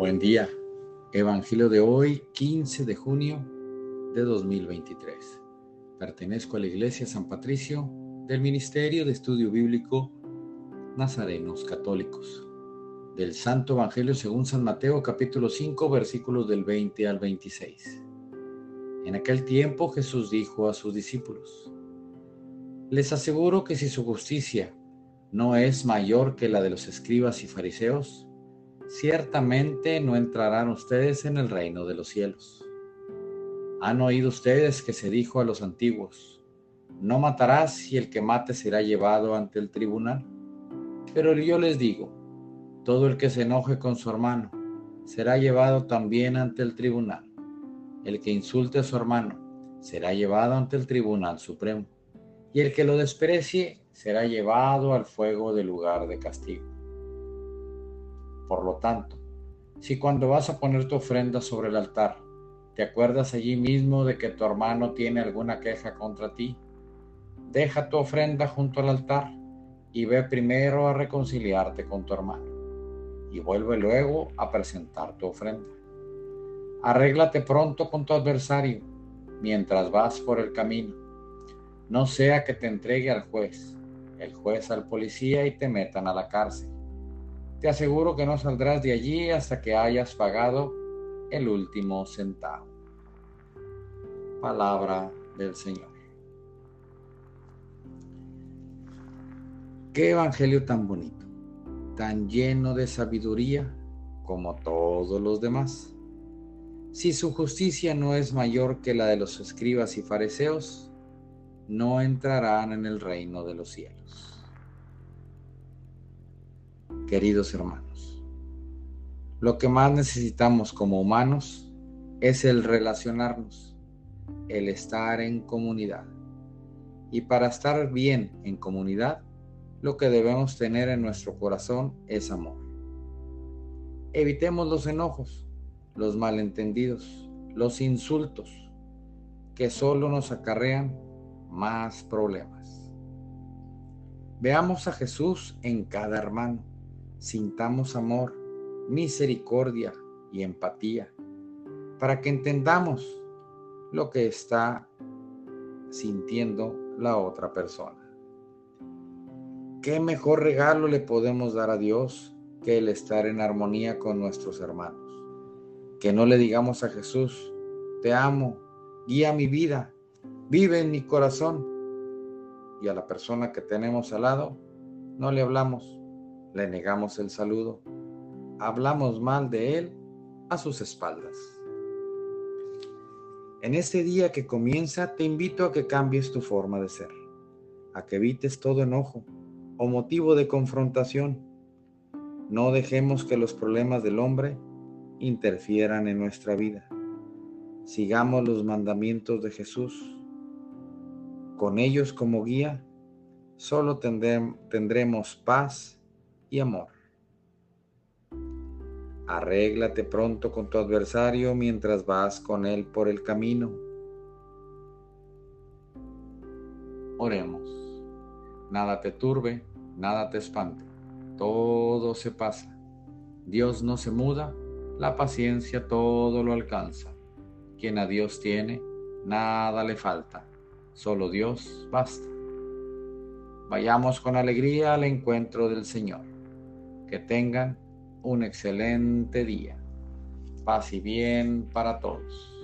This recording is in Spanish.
Buen día. Evangelio de hoy, 15 de junio de 2023. Pertenezco a la Iglesia San Patricio del Ministerio de Estudio Bíblico Nazarenos Católicos. Del Santo Evangelio según San Mateo capítulo 5 versículos del 20 al 26. En aquel tiempo Jesús dijo a sus discípulos, Les aseguro que si su justicia no es mayor que la de los escribas y fariseos, ciertamente no entrarán ustedes en el reino de los cielos. Han oído ustedes que se dijo a los antiguos, no matarás y el que mate será llevado ante el tribunal. Pero yo les digo, todo el que se enoje con su hermano será llevado también ante el tribunal. El que insulte a su hermano será llevado ante el tribunal supremo. Y el que lo desprecie será llevado al fuego del lugar de castigo. Por lo tanto, si cuando vas a poner tu ofrenda sobre el altar, te acuerdas allí mismo de que tu hermano tiene alguna queja contra ti, deja tu ofrenda junto al altar y ve primero a reconciliarte con tu hermano y vuelve luego a presentar tu ofrenda. Arréglate pronto con tu adversario mientras vas por el camino. No sea que te entregue al juez, el juez al policía y te metan a la cárcel te aseguro que no saldrás de allí hasta que hayas pagado el último centavo. Palabra del Señor. Qué evangelio tan bonito, tan lleno de sabiduría como todos los demás. Si su justicia no es mayor que la de los escribas y fariseos, no entrarán en el reino de los cielos queridos hermanos. Lo que más necesitamos como humanos es el relacionarnos, el estar en comunidad. Y para estar bien en comunidad, lo que debemos tener en nuestro corazón es amor. Evitemos los enojos, los malentendidos, los insultos, que solo nos acarrean más problemas. Veamos a Jesús en cada hermano sintamos amor, misericordia y empatía, para que entendamos lo que está sintiendo la otra persona. ¿Qué mejor regalo le podemos dar a Dios que el estar en armonía con nuestros hermanos? Que no le digamos a Jesús, te amo, guía mi vida, vive en mi corazón. Y a la persona que tenemos al lado, no le hablamos, le negamos el saludo, hablamos mal de él a sus espaldas. En este día que comienza, te invito a que cambies tu forma de ser, a que evites todo enojo o motivo de confrontación. No dejemos que los problemas del hombre interfieran en nuestra vida. Sigamos los mandamientos de Jesús. Con ellos como guía, solo tendremos paz y amor. Arréglate pronto con tu adversario mientras vas con él por el camino. Oremos. Nada te turbe, nada te espante. Todo se pasa. Dios no se muda, la paciencia todo lo alcanza. Quien a Dios tiene, nada le falta. Solo Dios basta. Vayamos con alegría al encuentro del Señor. Que tengan un excelente día. Paz y bien para todos.